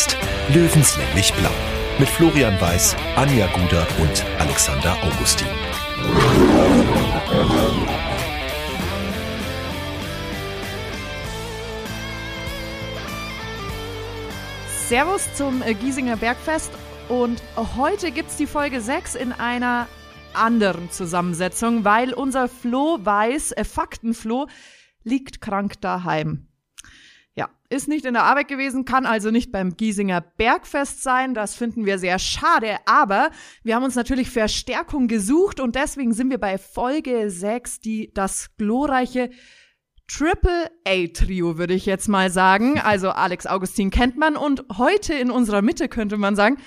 Podcast Löwenslänglich Blau mit Florian Weiß, Anja Guder und Alexander Augustin. Servus zum äh, Giesinger Bergfest und heute gibt es die Folge 6 in einer anderen Zusammensetzung, weil unser Flo weiß, äh, Faktenflo, liegt krank daheim. Ja, ist nicht in der Arbeit gewesen, kann also nicht beim Giesinger Bergfest sein. Das finden wir sehr schade. Aber wir haben uns natürlich Verstärkung gesucht und deswegen sind wir bei Folge 6, die das glorreiche Triple A Trio, würde ich jetzt mal sagen. Also Alex Augustin kennt man und heute in unserer Mitte könnte man sagen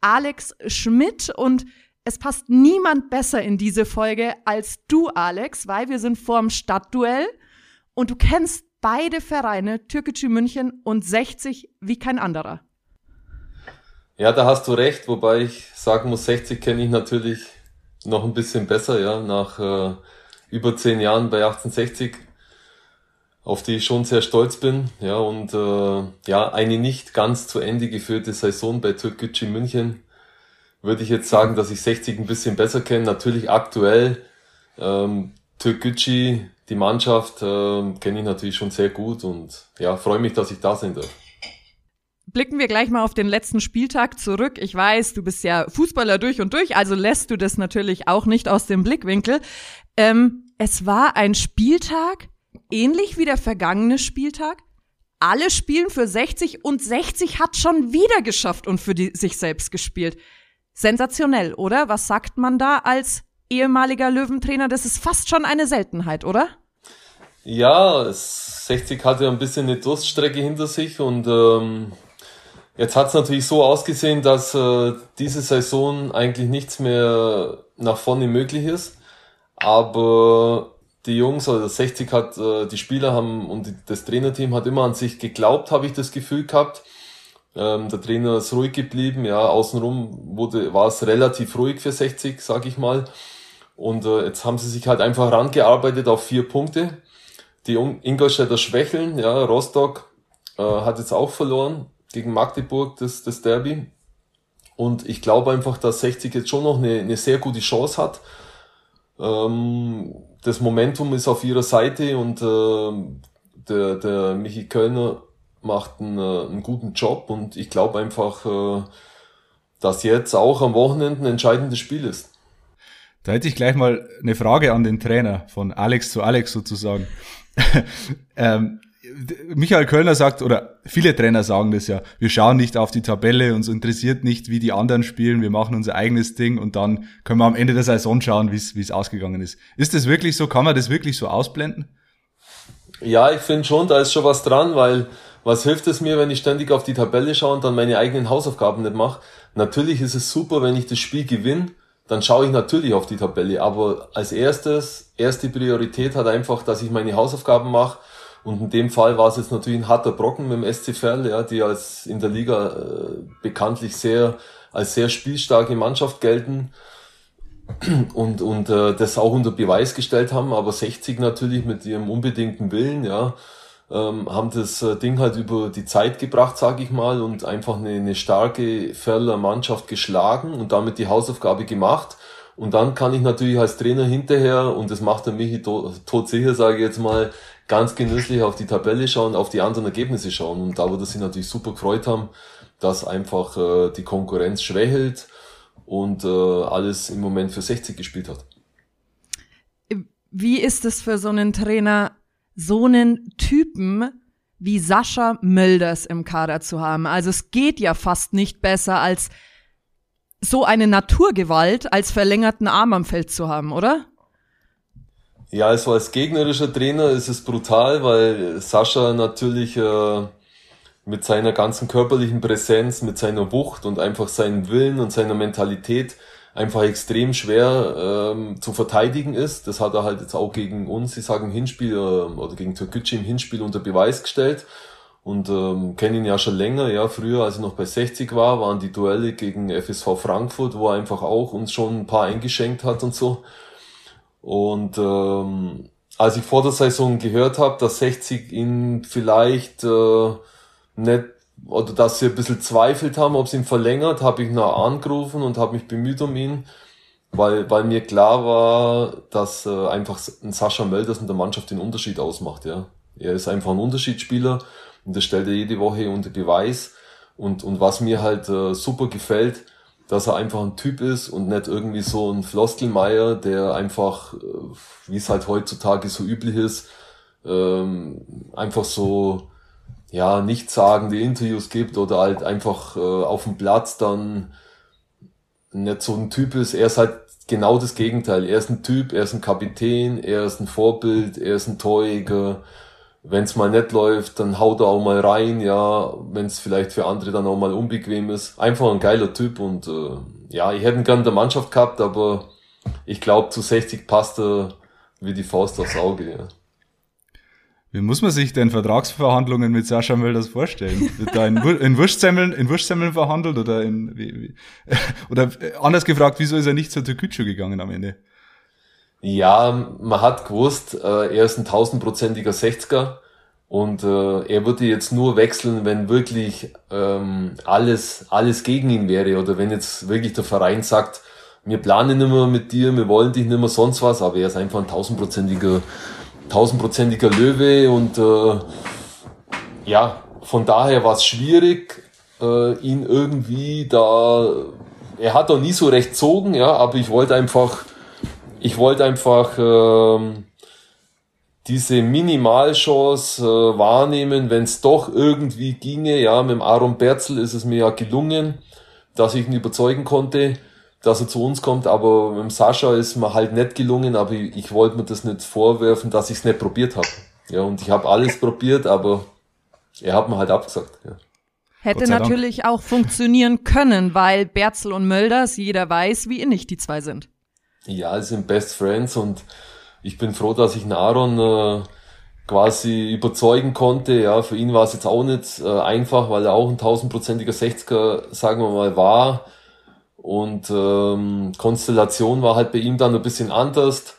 Alex Schmidt und es passt niemand besser in diese Folge als du, Alex, weil wir sind vorm Stadtduell und du kennst beide Vereine, Türkgücü München und 60 wie kein anderer. Ja, da hast du recht, wobei ich sagen muss, 60 kenne ich natürlich noch ein bisschen besser, ja, nach äh, über zehn Jahren bei 1860, auf die ich schon sehr stolz bin, ja, und äh, ja, eine nicht ganz zu Ende geführte Saison bei Türkgücü München, würde ich jetzt sagen, dass ich 60 ein bisschen besser kenne. Natürlich aktuell ähm, Türkgücü die Mannschaft äh, kenne ich natürlich schon sehr gut und ja, freue mich, dass ich da sein darf. Blicken wir gleich mal auf den letzten Spieltag zurück. Ich weiß, du bist ja Fußballer durch und durch, also lässt du das natürlich auch nicht aus dem Blickwinkel. Ähm, es war ein Spieltag, ähnlich wie der vergangene Spieltag. Alle spielen für 60 und 60 hat schon wieder geschafft und für die, sich selbst gespielt. Sensationell, oder? Was sagt man da als ehemaliger Löwentrainer, das ist fast schon eine Seltenheit, oder? Ja, 60 hatte ein bisschen eine Durststrecke hinter sich und ähm, jetzt hat es natürlich so ausgesehen, dass äh, diese Saison eigentlich nichts mehr nach vorne möglich ist. Aber die Jungs, also 60 hat, äh, die Spieler haben und das Trainerteam hat immer an sich geglaubt, habe ich das Gefühl gehabt. Ähm, der Trainer ist ruhig geblieben, ja, außenrum wurde, war es relativ ruhig für 60, sag ich mal. Und äh, jetzt haben sie sich halt einfach rangearbeitet auf vier Punkte. Die Ingolstädter schwächeln, ja, Rostock äh, hat jetzt auch verloren gegen Magdeburg das, das Derby. Und ich glaube einfach, dass 60 jetzt schon noch eine, eine sehr gute Chance hat. Ähm, das Momentum ist auf ihrer Seite und äh, der, der Michi Kölner macht einen, äh, einen guten Job und ich glaube einfach, äh, dass jetzt auch am Wochenende ein entscheidendes Spiel ist. Da hätte ich gleich mal eine Frage an den Trainer, von Alex zu Alex sozusagen. ähm, Michael Kölner sagt, oder viele Trainer sagen das ja, wir schauen nicht auf die Tabelle, uns interessiert nicht, wie die anderen spielen, wir machen unser eigenes Ding und dann können wir am Ende der Saison schauen, wie es ausgegangen ist. Ist das wirklich so? Kann man das wirklich so ausblenden? Ja, ich finde schon, da ist schon was dran, weil was hilft es mir, wenn ich ständig auf die Tabelle schaue und dann meine eigenen Hausaufgaben nicht mache? Natürlich ist es super, wenn ich das Spiel gewinne, dann schaue ich natürlich auf die Tabelle. Aber als erstes, erste Priorität hat einfach, dass ich meine Hausaufgaben mache. Und in dem Fall war es jetzt natürlich ein harter Brocken mit dem SC Verl, ja, die als in der Liga äh, bekanntlich sehr als sehr spielstarke Mannschaft gelten und und äh, das auch unter Beweis gestellt haben. Aber 60 natürlich mit ihrem unbedingten Willen, ja, ähm, haben das äh, Ding halt über die Zeit gebracht, sage ich mal, und einfach eine, eine starke Ferler Mannschaft geschlagen und damit die Hausaufgabe gemacht. Und dann kann ich natürlich als Trainer hinterher, und das macht der Michi todsicher, sage ich jetzt mal, ganz genüsslich auf die Tabelle schauen, auf die anderen Ergebnisse schauen. Und da würde sie natürlich super gefreut haben, dass einfach äh, die Konkurrenz schwächelt und äh, alles im Moment für 60 gespielt hat. Wie ist es für so einen Trainer, so einen Typen wie Sascha Mölders im Kader zu haben. Also es geht ja fast nicht besser als so eine Naturgewalt als verlängerten Arm am Feld zu haben, oder? Ja, also als gegnerischer Trainer ist es brutal, weil Sascha natürlich äh, mit seiner ganzen körperlichen Präsenz, mit seiner Wucht und einfach seinem Willen und seiner Mentalität einfach extrem schwer ähm, zu verteidigen ist. Das hat er halt jetzt auch gegen uns, ich sage im Hinspiel äh, oder gegen Türkgücü im Hinspiel unter Beweis gestellt und ähm, kenne ihn ja schon länger. Ja, früher, als er noch bei 60 war, waren die Duelle gegen FSV Frankfurt, wo er einfach auch uns schon ein paar eingeschenkt hat und so. Und ähm, als ich vor der Saison gehört habe, dass 60 ihn vielleicht äh, nicht oder dass sie ein bisschen zweifelt haben, ob sie ihn verlängert, habe ich noch angerufen und habe mich bemüht um ihn, weil, weil mir klar war, dass äh, einfach ein Sascha Mölders in der Mannschaft den Unterschied ausmacht. Ja, Er ist einfach ein Unterschiedsspieler und das stellt er jede Woche unter Beweis. Und, und was mir halt äh, super gefällt, dass er einfach ein Typ ist und nicht irgendwie so ein Floskelmeier, der einfach, äh, wie es halt heutzutage so üblich ist, ähm, einfach so ja nichtssagende Interviews gibt oder halt einfach äh, auf dem Platz dann nicht so ein Typ ist. Er ist halt genau das Gegenteil. Er ist ein Typ, er ist ein Kapitän, er ist ein Vorbild, er ist ein Torjäger. Wenn es mal nicht läuft, dann haut er auch mal rein, ja, wenn es vielleicht für andere dann auch mal unbequem ist. Einfach ein geiler Typ und äh, ja, ich hätte ihn gern in der Mannschaft gehabt, aber ich glaube, zu 60 passt er wie die Faust aufs Auge. Ja. Wie muss man sich denn Vertragsverhandlungen mit Sascha Mölders vorstellen? Wird da in, in Wurstsemmeln, in Wurstsemmeln verhandelt oder in, wie, wie, oder anders gefragt, wieso ist er nicht zur Türkütschu gegangen am Ende? Ja, man hat gewusst, äh, er ist ein tausendprozentiger 60er und äh, er würde jetzt nur wechseln, wenn wirklich ähm, alles, alles gegen ihn wäre oder wenn jetzt wirklich der Verein sagt, wir planen nicht mehr mit dir, wir wollen dich nicht mehr sonst was, aber er ist einfach ein tausendprozentiger tausendprozentiger Löwe und äh, ja, von daher war es schwierig, äh, ihn irgendwie da, er hat doch nie so recht zogen, ja, aber ich wollte einfach, ich wollte einfach äh, diese Minimalchance äh, wahrnehmen, wenn es doch irgendwie ginge, ja, mit dem Aaron Berzel ist es mir ja gelungen, dass ich ihn überzeugen konnte, dass er zu uns kommt, aber mit Sascha ist mir halt nicht gelungen, aber ich, ich wollte mir das nicht vorwerfen, dass ich es nicht probiert habe. Ja, und ich habe alles probiert, aber er hat mir halt abgesagt. Ja. Hätte natürlich auch funktionieren können, weil Berzel und Mölders, jeder weiß, wie innig die zwei sind. Ja, sie sind Best Friends und ich bin froh, dass ich einen Aaron äh, quasi überzeugen konnte. Ja, für ihn war es jetzt auch nicht äh, einfach, weil er auch ein tausendprozentiger 60er, sagen wir mal, war. Und ähm, Konstellation war halt bei ihm dann ein bisschen anders.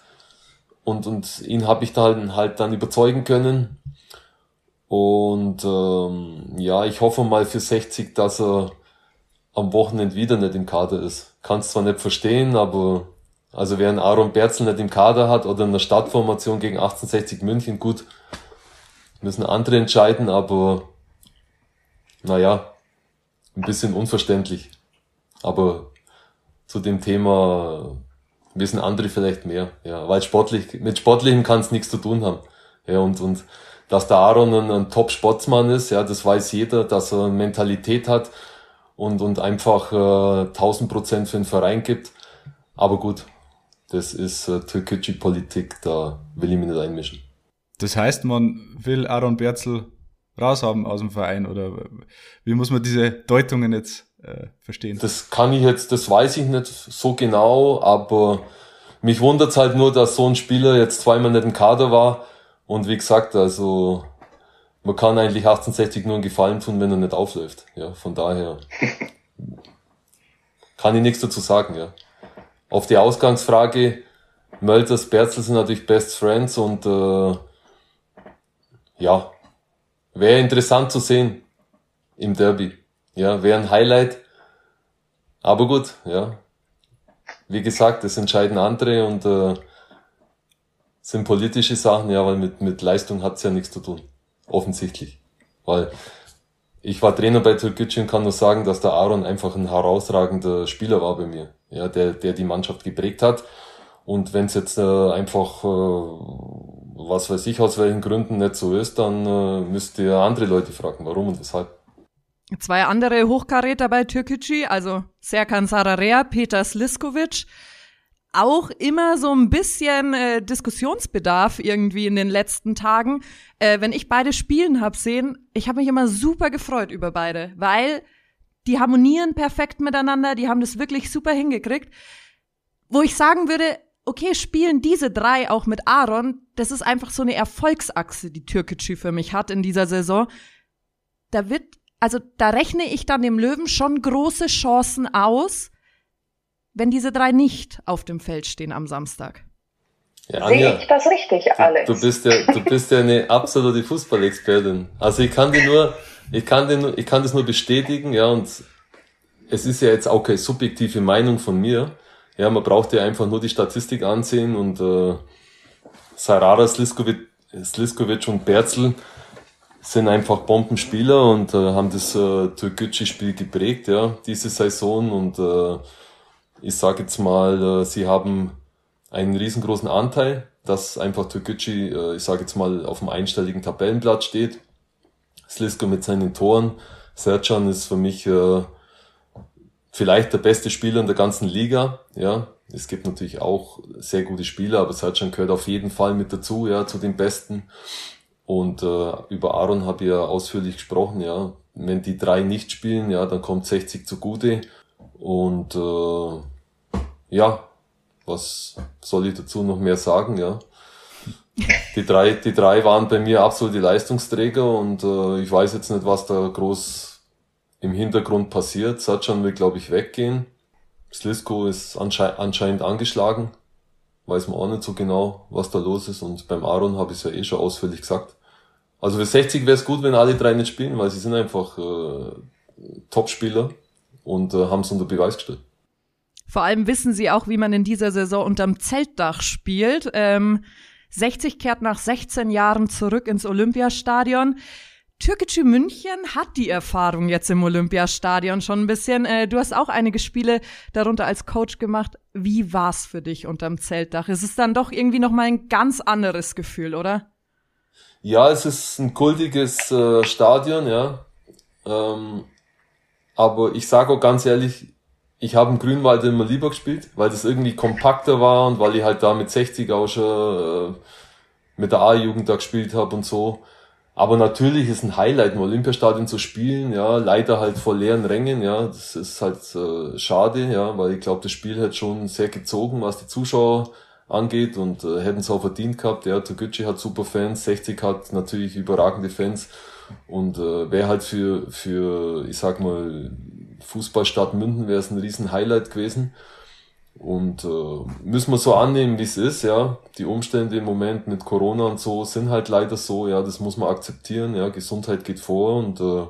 Und, und ihn habe ich dann halt dann überzeugen können. Und ähm, ja, ich hoffe mal für 60, dass er am Wochenende wieder nicht im Kader ist. Kann zwar nicht verstehen, aber also wer einen Aaron Berzel nicht im Kader hat oder in der Startformation gegen 1860 München, gut, müssen andere entscheiden, aber naja, ein bisschen unverständlich. Aber zu dem Thema wissen andere vielleicht mehr, ja, weil sportlich, mit Sportlichem kann es nichts zu tun haben. Ja, und, und dass der Aaron ein, ein Top-Sportsmann ist, ja, das weiß jeder, dass er eine Mentalität hat und, und einfach äh, 1000 Prozent für den Verein gibt. Aber gut, das ist äh, türkische Politik, da will ich mich nicht einmischen. Das heißt, man will Aaron Berzel raushaben aus dem Verein oder wie muss man diese Deutungen jetzt äh, verstehen. Das kann ich jetzt, das weiß ich nicht so genau, aber mich wundert halt nur, dass so ein Spieler jetzt zweimal nicht im Kader war. Und wie gesagt, also man kann eigentlich 1860 nur einen Gefallen tun, wenn er nicht aufläuft. Ja, von daher kann ich nichts dazu sagen, ja. Auf die Ausgangsfrage, Mölters, Berzel sind natürlich Best Friends und äh, ja, wäre interessant zu sehen im Derby. Ja, wäre ein Highlight. Aber gut, ja. Wie gesagt, das entscheiden andere und äh, sind politische Sachen, ja, weil mit, mit Leistung hat's ja nichts zu tun. Offensichtlich. Weil ich war Trainer bei Türkgücü und kann nur sagen, dass der Aaron einfach ein herausragender Spieler war bei mir. Ja, der, der die Mannschaft geprägt hat. Und wenn es jetzt äh, einfach, äh, was weiß ich, aus welchen Gründen nicht so ist, dann äh, müsst ihr andere Leute fragen, warum und weshalb. Zwei andere Hochkaräter bei Türkgücü, also Serkan Sararea, Peter Sliskovic. Auch immer so ein bisschen äh, Diskussionsbedarf irgendwie in den letzten Tagen. Äh, wenn ich beide spielen hab sehen, ich habe mich immer super gefreut über beide, weil die harmonieren perfekt miteinander, die haben das wirklich super hingekriegt. Wo ich sagen würde, okay, spielen diese drei auch mit Aaron, das ist einfach so eine Erfolgsachse, die Türkgücü für mich hat in dieser Saison. Da wird also da rechne ich dann dem Löwen schon große Chancen aus, wenn diese drei nicht auf dem Feld stehen am Samstag. Ja, Anja, Sehe ich das richtig, Alex? Du bist ja, du bist ja eine absolute Fußballexpertin. Also ich kann dir nur, ich kann den, ich kann das nur bestätigen, ja, und es ist ja jetzt auch keine subjektive Meinung von mir. Ja, man braucht ja einfach nur die Statistik ansehen und äh, Sarara, Sliskovic, Sliskovic und Berzl sind einfach Bombenspieler und äh, haben das äh, Türkgücü-Spiel geprägt, ja, diese Saison und äh, ich sage jetzt mal, äh, sie haben einen riesengroßen Anteil, dass einfach Türkgücü, äh, ich sage jetzt mal, auf dem einstelligen Tabellenblatt steht. Slisko mit seinen Toren. Sercan ist für mich äh, vielleicht der beste Spieler in der ganzen Liga. Ja, es gibt natürlich auch sehr gute Spieler, aber Sercan gehört auf jeden Fall mit dazu, ja, zu den Besten. Und äh, über Aaron habe ich ja ausführlich gesprochen, ja. Wenn die drei nicht spielen, ja, dann kommt 60 zugute. Und äh, ja, was soll ich dazu noch mehr sagen, ja. Die drei, die drei waren bei mir absolute Leistungsträger und äh, ich weiß jetzt nicht, was da groß im Hintergrund passiert. Satchan will, glaube ich, weggehen. Slisko ist ansche anscheinend angeschlagen. Weiß man auch nicht so genau, was da los ist. Und beim Aaron habe ich es ja eh schon ausführlich gesagt. Also für 60 wäre es gut, wenn alle drei nicht spielen, weil sie sind einfach äh, Top-Spieler und äh, haben es unter Beweis gestellt. Vor allem wissen sie auch, wie man in dieser Saison unterm Zeltdach spielt. Ähm, 60 kehrt nach 16 Jahren zurück ins Olympiastadion. Türkgücü München hat die Erfahrung jetzt im Olympiastadion schon ein bisschen. Äh, du hast auch einige Spiele darunter als Coach gemacht. Wie war's für dich unterm Zeltdach? Es ist dann doch irgendwie noch mal ein ganz anderes Gefühl, oder? Ja, es ist ein kultiges äh, Stadion, ja. Ähm, aber ich sage auch ganz ehrlich, ich habe im Grünwald immer lieber gespielt, weil das irgendwie kompakter war und weil ich halt da mit 60 auch schon äh, mit der A-Jugend da gespielt habe und so. Aber natürlich ist ein Highlight im Olympiastadion zu spielen, ja, leider halt vor leeren Rängen, ja, das ist halt äh, schade, ja, weil ich glaube, das Spiel hat schon sehr gezogen, was die Zuschauer angeht und äh, hätten es auch verdient gehabt, ja, Toguchi hat super Fans, 60 hat natürlich überragende Fans und äh, wäre halt für, für, ich sag mal, Fußballstadt Münden wäre es ein riesen Highlight gewesen. Und äh, müssen wir so annehmen, wie es ist, ja. Die Umstände im Moment mit Corona und so sind halt leider so, ja, das muss man akzeptieren, ja, Gesundheit geht vor und äh,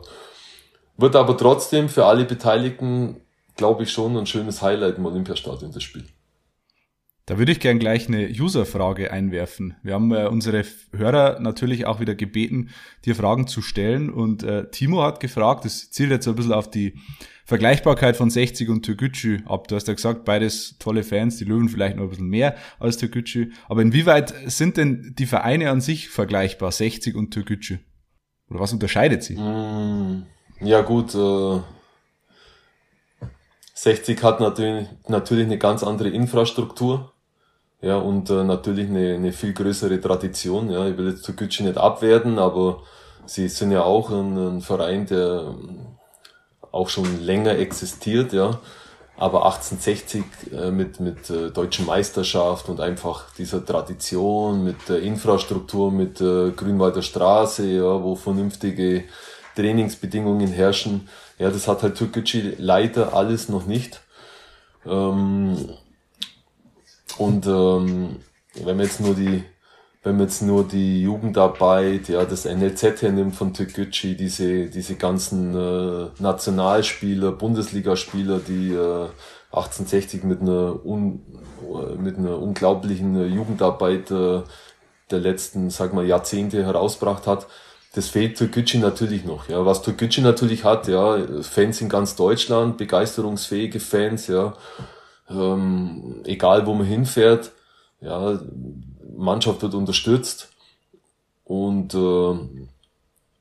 wird aber trotzdem für alle Beteiligten, glaube ich, schon ein schönes Highlight im Olympiastadion, das Spiel. Da würde ich gern gleich eine User-Frage einwerfen. Wir haben äh, unsere Hörer natürlich auch wieder gebeten, dir Fragen zu stellen. Und äh, Timo hat gefragt, das zielt jetzt ein bisschen auf die Vergleichbarkeit von 60 und Türkgücü ab. Du hast ja gesagt, beides tolle Fans, die Löwen vielleicht noch ein bisschen mehr als Türkgücü. Aber inwieweit sind denn die Vereine an sich vergleichbar, 60 und Türkgücü? Oder was unterscheidet sie? Mm, ja gut, äh, 60 hat natürlich, natürlich eine ganz andere Infrastruktur ja, und äh, natürlich eine, eine viel größere Tradition. Ja, ich will jetzt Türkgücü nicht abwerten, aber sie sind ja auch ein, ein Verein, der ähm, auch schon länger existiert, ja. Aber 1860 äh, mit, mit äh, deutschen Meisterschaft und einfach dieser Tradition, mit der Infrastruktur, mit äh, Grünwalder Straße, ja, wo vernünftige Trainingsbedingungen herrschen. Ja, das hat halt Türkgücü leider alles noch nicht. Ähm, und ähm, wenn man jetzt nur die, wenn man jetzt nur die Jugendarbeit, ja, das NLZ hernimmt von Türkgücü, diese, diese ganzen äh, Nationalspieler, Bundesligaspieler, die äh, 1860 mit einer, un, mit einer unglaublichen äh, Jugendarbeit äh, der letzten, sag mal, Jahrzehnte herausgebracht hat, das fehlt Türkgücü natürlich noch. Ja, was Türkgücü natürlich hat, ja, Fans in ganz Deutschland, begeisterungsfähige Fans, ja, ähm, egal wo man hinfährt, ja, Mannschaft wird unterstützt und äh,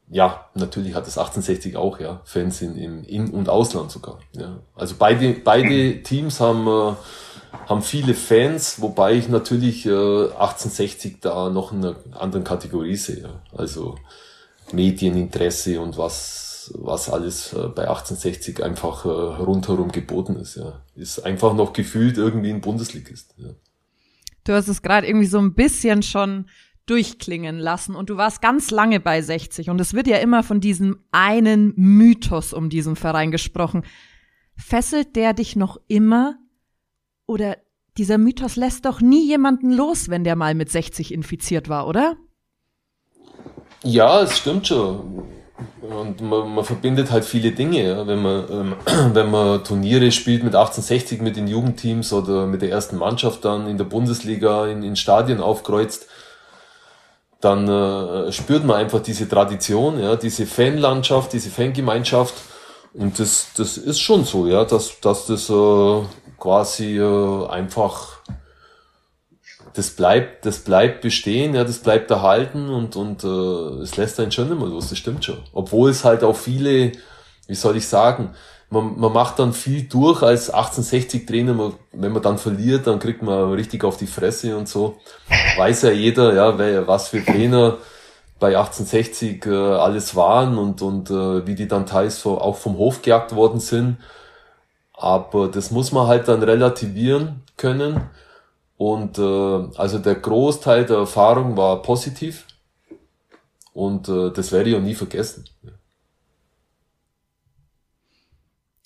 ja, natürlich hat es 1860 auch, ja, Fans in, im In- und Ausland sogar. Ja. Also beide, beide Teams haben, äh, haben viele Fans, wobei ich natürlich äh, 1860 da noch in einer anderen Kategorie sehe. Ja. Also Medieninteresse und was was alles äh, bei 1860 einfach äh, rundherum geboten ist. Ja. Ist einfach noch gefühlt irgendwie ein Bundesligist. Ja. Du hast es gerade irgendwie so ein bisschen schon durchklingen lassen und du warst ganz lange bei 60 und es wird ja immer von diesem einen Mythos um diesen Verein gesprochen. Fesselt der dich noch immer oder dieser Mythos lässt doch nie jemanden los, wenn der mal mit 60 infiziert war, oder? Ja, es stimmt schon und man, man verbindet halt viele Dinge, ja. wenn man ähm, wenn man Turniere spielt mit 1860 mit den Jugendteams oder mit der ersten Mannschaft dann in der Bundesliga in, in Stadien aufkreuzt, dann äh, spürt man einfach diese Tradition, ja, diese Fanlandschaft, diese Fangemeinschaft und das das ist schon so, ja, dass dass das äh, quasi äh, einfach das bleibt, das bleibt bestehen, ja, das bleibt erhalten und, und äh, es lässt einen schon immer los, das stimmt schon. Obwohl es halt auch viele, wie soll ich sagen, man, man macht dann viel durch als 1860 Trainer, man, wenn man dann verliert, dann kriegt man richtig auf die Fresse und so. Weiß ja jeder, ja, wer, was für Trainer bei 1860 äh, alles waren und, und äh, wie die dann teils auch vom Hof gejagt worden sind. Aber das muss man halt dann relativieren können und äh, also der Großteil der Erfahrung war positiv. Und äh, das werde ich auch nie vergessen.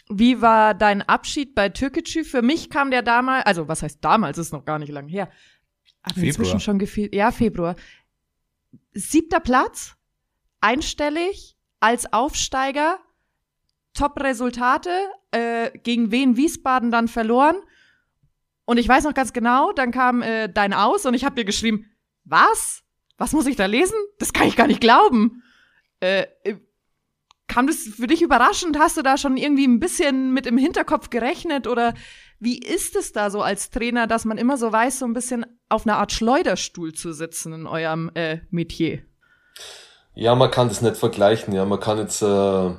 Wie war dein Abschied bei Türkgücü? Für mich kam der damals, also was heißt damals, ist noch gar nicht lang her. Aber Februar. inzwischen schon gefühlt, ja, Februar. Siebter Platz, einstellig, als Aufsteiger, Top-Resultate, äh, gegen Wien Wiesbaden dann verloren und ich weiß noch ganz genau, dann kam äh, dein Aus und ich habe dir geschrieben, was? Was muss ich da lesen? Das kann ich gar nicht glauben. Äh, äh, kam das für dich überraschend? Hast du da schon irgendwie ein bisschen mit im Hinterkopf gerechnet? Oder wie ist es da so als Trainer, dass man immer so weiß, so ein bisschen auf einer Art Schleuderstuhl zu sitzen in eurem äh, Metier? Ja, man kann das nicht vergleichen. Ja, man kann jetzt äh,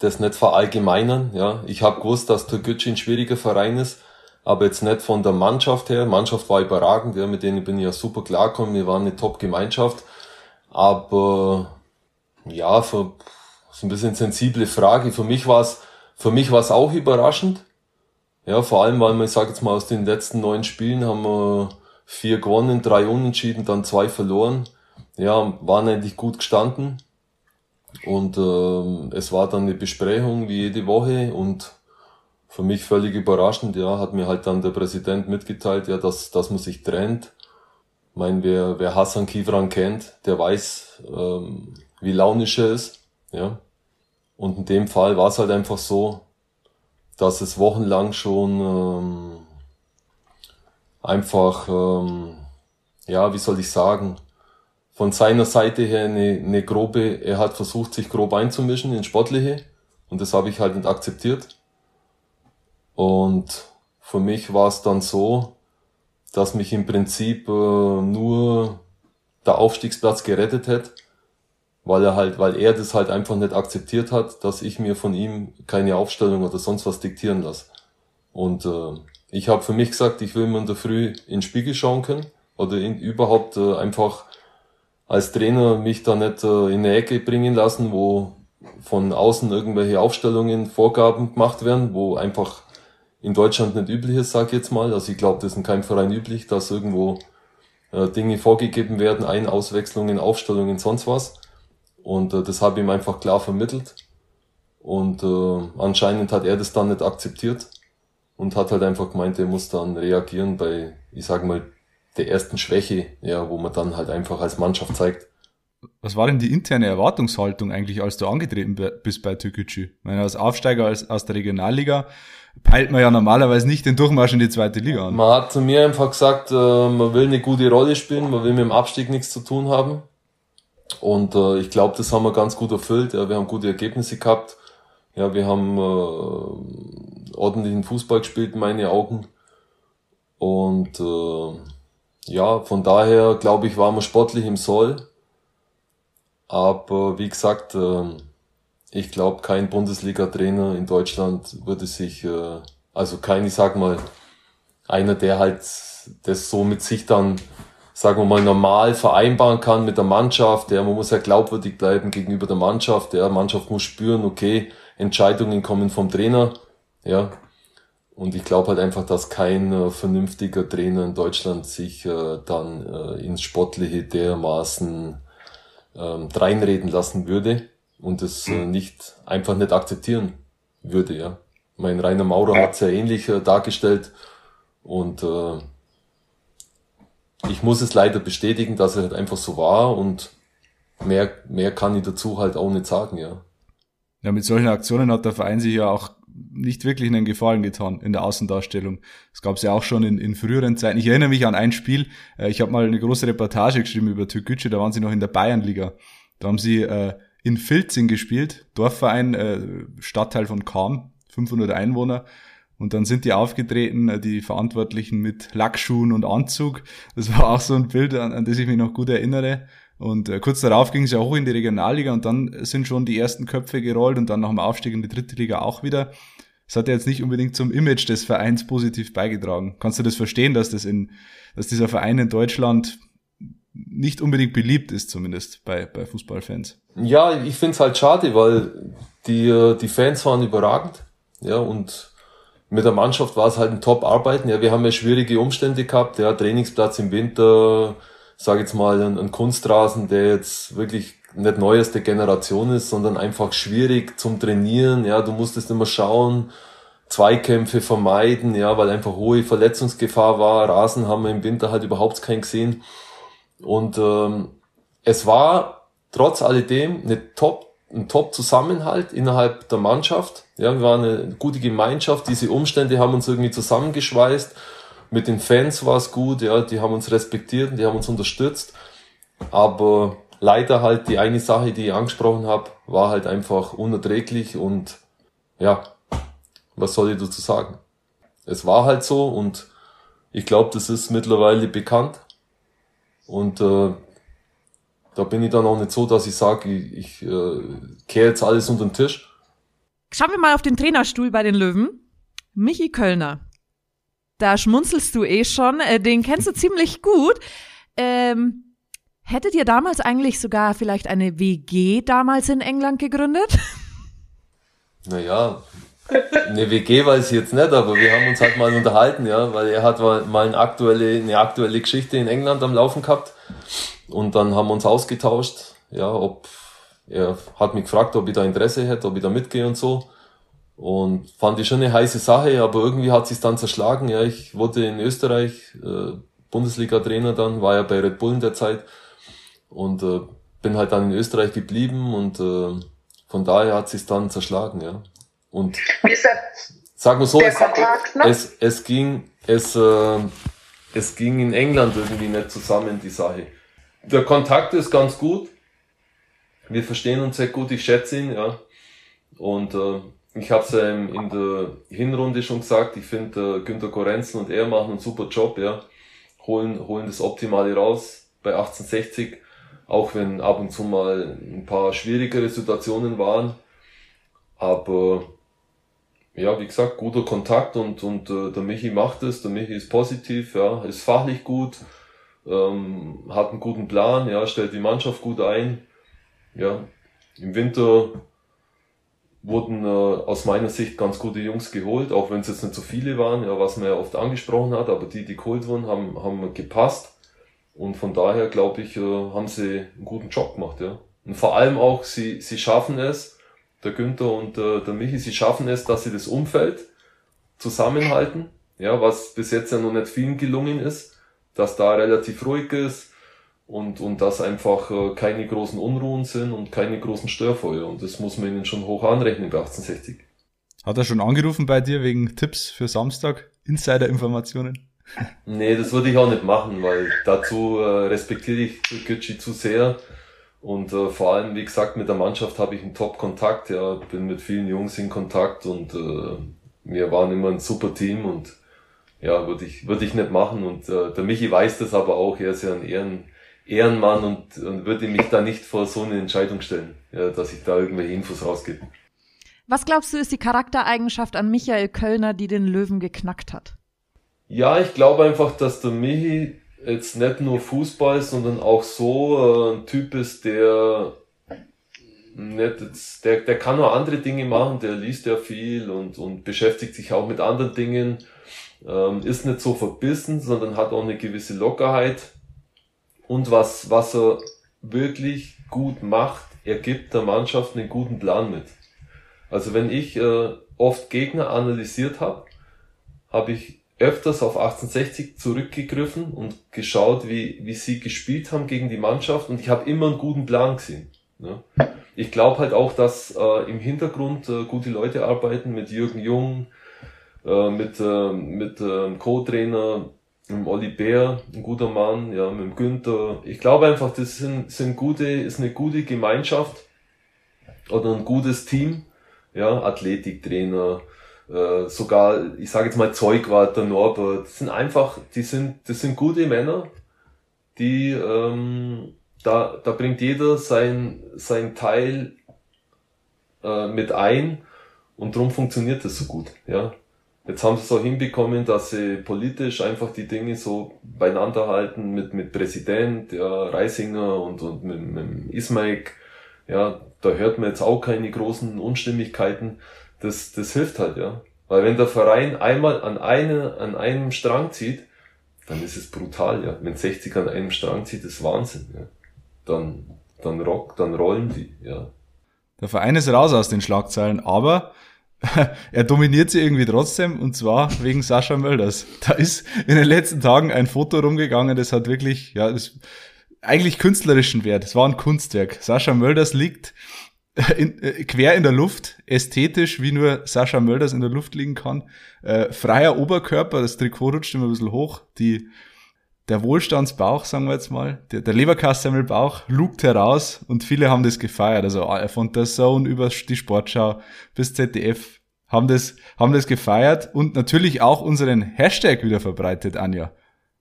das nicht verallgemeinern. Ja, ich habe gewusst, dass Türkgücü ein schwieriger Verein ist aber jetzt nicht von der Mannschaft her. Mannschaft war überragend, ja, mit denen bin ich ja super klargekommen. Wir waren eine Top-Gemeinschaft. Aber ja, für, ist ein bisschen sensible Frage. Für mich war es, für mich war es auch überraschend. Ja, vor allem, weil wir, ich sage jetzt mal, aus den letzten neun Spielen haben wir vier gewonnen, drei unentschieden, dann zwei verloren. Ja, waren eigentlich gut gestanden. Und äh, es war dann eine Besprechung wie jede Woche und für mich völlig überraschend, ja, hat mir halt dann der Präsident mitgeteilt, ja, dass, dass man sich trennt. Ich meine, wer, wer Hassan Kivran kennt, der weiß, ähm, wie launisch er ist, ja. Und in dem Fall war es halt einfach so, dass es wochenlang schon ähm, einfach, ähm, ja, wie soll ich sagen, von seiner Seite her eine, eine grobe, er hat versucht, sich grob einzumischen in Sportliche und das habe ich halt nicht akzeptiert. Und für mich war es dann so, dass mich im Prinzip äh, nur der Aufstiegsplatz gerettet hätte, weil er halt, weil er das halt einfach nicht akzeptiert hat, dass ich mir von ihm keine Aufstellung oder sonst was diktieren lasse. Und äh, ich habe für mich gesagt, ich will mir in der Früh in Spiegel schauen können oder in, überhaupt äh, einfach als Trainer mich da nicht äh, in eine Ecke bringen lassen, wo von außen irgendwelche Aufstellungen, Vorgaben gemacht werden, wo einfach in Deutschland nicht üblich ist, sag ich jetzt mal. Also ich glaube, das ist in keinem Verein üblich, dass irgendwo äh, Dinge vorgegeben werden, Ein-, Auswechslungen, Aufstellungen, sonst was. Und äh, das habe ich ihm einfach klar vermittelt. Und äh, anscheinend hat er das dann nicht akzeptiert und hat halt einfach gemeint, er muss dann reagieren bei, ich sag mal, der ersten Schwäche, ja, wo man dann halt einfach als Mannschaft zeigt. Was war denn die interne Erwartungshaltung eigentlich, als du angetreten bist bei Türkgücü? Ich meine, als Aufsteiger aus der Regionalliga peilt man ja normalerweise nicht den Durchmarsch in die zweite Liga an. Man hat zu mir einfach gesagt, äh, man will eine gute Rolle spielen, man will mit dem Abstieg nichts zu tun haben. Und äh, ich glaube, das haben wir ganz gut erfüllt. Ja, wir haben gute Ergebnisse gehabt. Ja, wir haben äh, ordentlichen Fußball gespielt, in meine Augen. Und äh, ja, von daher glaube ich, waren wir sportlich im Soll. Aber wie gesagt, äh, ich glaube, kein Bundesliga-Trainer in Deutschland würde sich, äh, also kein, ich sag mal, einer, der halt das so mit sich dann, sagen wir mal, normal vereinbaren kann mit der Mannschaft. Der, man muss ja glaubwürdig bleiben gegenüber der Mannschaft. Der Mannschaft muss spüren, okay, Entscheidungen kommen vom Trainer. Ja. Und ich glaube halt einfach, dass kein äh, vernünftiger Trainer in Deutschland sich äh, dann äh, ins Sportliche dermaßen ähm, reinreden lassen würde und es äh, nicht einfach nicht akzeptieren würde, ja. Mein Rainer Maurer hat es ja ähnlich äh, dargestellt und äh, ich muss es leider bestätigen, dass er halt einfach so war und mehr, mehr kann ich dazu halt auch nicht sagen, ja. Ja, mit solchen Aktionen hat der Verein sich ja auch nicht wirklich einen Gefallen getan in der Außendarstellung. Das gab es ja auch schon in, in früheren Zeiten. Ich erinnere mich an ein Spiel, äh, ich habe mal eine große Reportage geschrieben über Türkgücü, da waren sie noch in der Bayernliga. Da haben sie äh, in Filzing gespielt, Dorfverein, äh, Stadtteil von Kam, 500 Einwohner. Und dann sind die aufgetreten, äh, die Verantwortlichen mit Lackschuhen und Anzug. Das war auch so ein Bild, an, an das ich mich noch gut erinnere. Und äh, kurz darauf ging es ja hoch in die Regionalliga und dann sind schon die ersten Köpfe gerollt und dann nach dem Aufstieg in die dritte Liga auch wieder. Das hat ja jetzt nicht unbedingt zum Image des Vereins positiv beigetragen. Kannst du das verstehen, dass das in, dass dieser Verein in Deutschland nicht unbedingt beliebt ist, zumindest bei, bei Fußballfans? Ja, ich finde es halt schade, weil die, äh, die Fans waren überragend. Ja, und mit der Mannschaft war es halt ein Top-Arbeiten. Ja, wir haben ja schwierige Umstände gehabt. Ja, Trainingsplatz im Winter, sage jetzt mal, ein, ein Kunstrasen, der jetzt wirklich nicht neueste Generation ist, sondern einfach schwierig zum Trainieren. Ja, du musstest immer schauen, Zweikämpfe vermeiden, ja, weil einfach hohe Verletzungsgefahr war. Rasen haben wir im Winter halt überhaupt keinen gesehen. Und ähm, es war trotz alledem eine Top, ein Top-Zusammenhalt innerhalb der Mannschaft. Ja, wir waren eine gute Gemeinschaft. Diese Umstände haben uns irgendwie zusammengeschweißt. Mit den Fans war es gut, ja, die haben uns respektiert und die haben uns unterstützt. Aber leider halt die eine Sache, die ich angesprochen habe, war halt einfach unerträglich und ja, was soll ich dazu sagen? Es war halt so und ich glaube, das ist mittlerweile bekannt. Und äh, da bin ich dann auch nicht so, dass ich sage, ich, ich äh, kehre jetzt alles unter den Tisch. Schauen wir mal auf den Trainerstuhl bei den Löwen. Michi Kölner da schmunzelst du eh schon. Äh, den kennst du ziemlich gut. Ähm, hättet ihr damals eigentlich sogar vielleicht eine WG damals in England gegründet? Naja, eine WG weiß ich jetzt nicht, aber wir haben uns halt mal unterhalten, ja, weil er hat mal eine aktuelle, eine aktuelle Geschichte in England am Laufen gehabt und dann haben wir uns ausgetauscht, ja, ob er hat mich gefragt, ob ich da Interesse hätte, ob ich da mitgehe und so. Und fand ich schon eine heiße Sache, aber irgendwie hat sich dann zerschlagen. Ja, ich wurde in Österreich äh, Bundesliga-Trainer dann, war ja bei Red Bull in der Zeit und äh, bin halt dann in Österreich geblieben und äh, von daher hat sich dann zerschlagen, ja. Und sagen wir so, es, Kontakt, ne? es, es ging, es, äh, es ging in England irgendwie nicht zusammen, die Sache. Der Kontakt ist ganz gut. Wir verstehen uns sehr gut, ich schätze ihn, ja. Und äh, ich habe es ähm, in der Hinrunde schon gesagt, ich finde äh, Günter Korenzen und er machen einen super Job, ja. Holen, holen das Optimale raus bei 1860, auch wenn ab und zu mal ein paar schwierigere Situationen waren. Aber ja, wie gesagt, guter Kontakt und, und äh, der Michi macht es, der Michi ist positiv, ja, ist fachlich gut, ähm, hat einen guten Plan, ja, stellt die Mannschaft gut ein. Ja, im Winter wurden äh, aus meiner Sicht ganz gute Jungs geholt, auch wenn es jetzt nicht so viele waren, ja, was man ja oft angesprochen hat, aber die, die geholt wurden, haben, haben gepasst. Und von daher, glaube ich, äh, haben sie einen guten Job gemacht, ja. Und vor allem auch, sie, sie schaffen es, der Günther und äh, der Michi, sie schaffen es, dass sie das Umfeld zusammenhalten, ja, was bis jetzt ja noch nicht vielen gelungen ist, dass da relativ ruhig ist, und, und dass einfach äh, keine großen Unruhen sind und keine großen Störfeuer. Und das muss man ihnen schon hoch anrechnen bei 1860. Hat er schon angerufen bei dir wegen Tipps für Samstag? Insider-Informationen? nee, das würde ich auch nicht machen, weil dazu äh, respektiere ich Gucci zu sehr. Und äh, vor allem, wie gesagt, mit der Mannschaft habe ich einen Top-Kontakt. Ja, bin mit vielen Jungs in Kontakt und äh, wir waren immer ein super Team und ja, würde ich, würde ich nicht machen. Und äh, der Michi weiß das aber auch, er ist ja ein Ehren, Ehrenmann und, und würde mich da nicht vor so eine Entscheidung stellen, ja, dass ich da irgendwelche Infos rausgebe. Was glaubst du, ist die Charaktereigenschaft an Michael Kölner, die den Löwen geknackt hat? Ja, ich glaube einfach, dass der Michi jetzt nicht nur Fußball, sondern auch so äh, ein Typ ist, der nicht jetzt, der, der kann auch andere Dinge machen, der liest ja viel und, und beschäftigt sich auch mit anderen Dingen, ähm, ist nicht so verbissen, sondern hat auch eine gewisse Lockerheit und was, was er wirklich gut macht, er gibt der Mannschaft einen guten Plan mit. Also wenn ich äh, oft Gegner analysiert habe, habe ich öfters auf 1860 zurückgegriffen und geschaut, wie, wie sie gespielt haben gegen die Mannschaft und ich habe immer einen guten Plan gesehen. Ne? Ich glaube halt auch, dass äh, im Hintergrund äh, gute Leute arbeiten mit Jürgen Jung, äh, mit, äh, mit äh, Co-Trainer, mit Olli Bär, ein guter Mann, ja, mit dem Günther. Ich glaube einfach, das sind, sind gute, ist eine gute Gemeinschaft oder ein gutes Team, ja, Athletiktrainer, äh, sogar, ich sage jetzt mal Zeugwart, der Norbert, das sind einfach, die sind, das sind gute Männer, die, ähm, da, da bringt jeder sein, sein Teil äh, mit ein und darum funktioniert das so gut, ja. Jetzt haben sie es auch hinbekommen, dass sie politisch einfach die Dinge so beieinander halten mit, mit Präsident, ja, Reisinger und, und mit, mit Ismail. Ja, da hört man jetzt auch keine großen Unstimmigkeiten. Das, das hilft halt, ja. Weil wenn der Verein einmal an, eine, an einem Strang zieht, dann ist es brutal, ja. Wenn 60 an einem Strang zieht, ist Wahnsinn, ja. Dann, dann rock, dann rollen die, ja. Der Verein ist raus aus den Schlagzeilen, aber er dominiert sie irgendwie trotzdem und zwar wegen Sascha Mölders. Da ist in den letzten Tagen ein Foto rumgegangen, das hat wirklich, ja, das eigentlich künstlerischen Wert. Es war ein Kunstwerk. Sascha Mölders liegt in, äh, quer in der Luft, ästhetisch, wie nur Sascha Mölders in der Luft liegen kann. Äh, freier Oberkörper, das Trikot rutscht immer ein bisschen hoch, die der Wohlstandsbauch, sagen wir jetzt mal, der, der Leberkassemmelbauch lugt heraus und viele haben das gefeiert. Also von der Zone über die Sportschau bis ZDF haben das, haben das gefeiert und natürlich auch unseren Hashtag wieder verbreitet, Anja.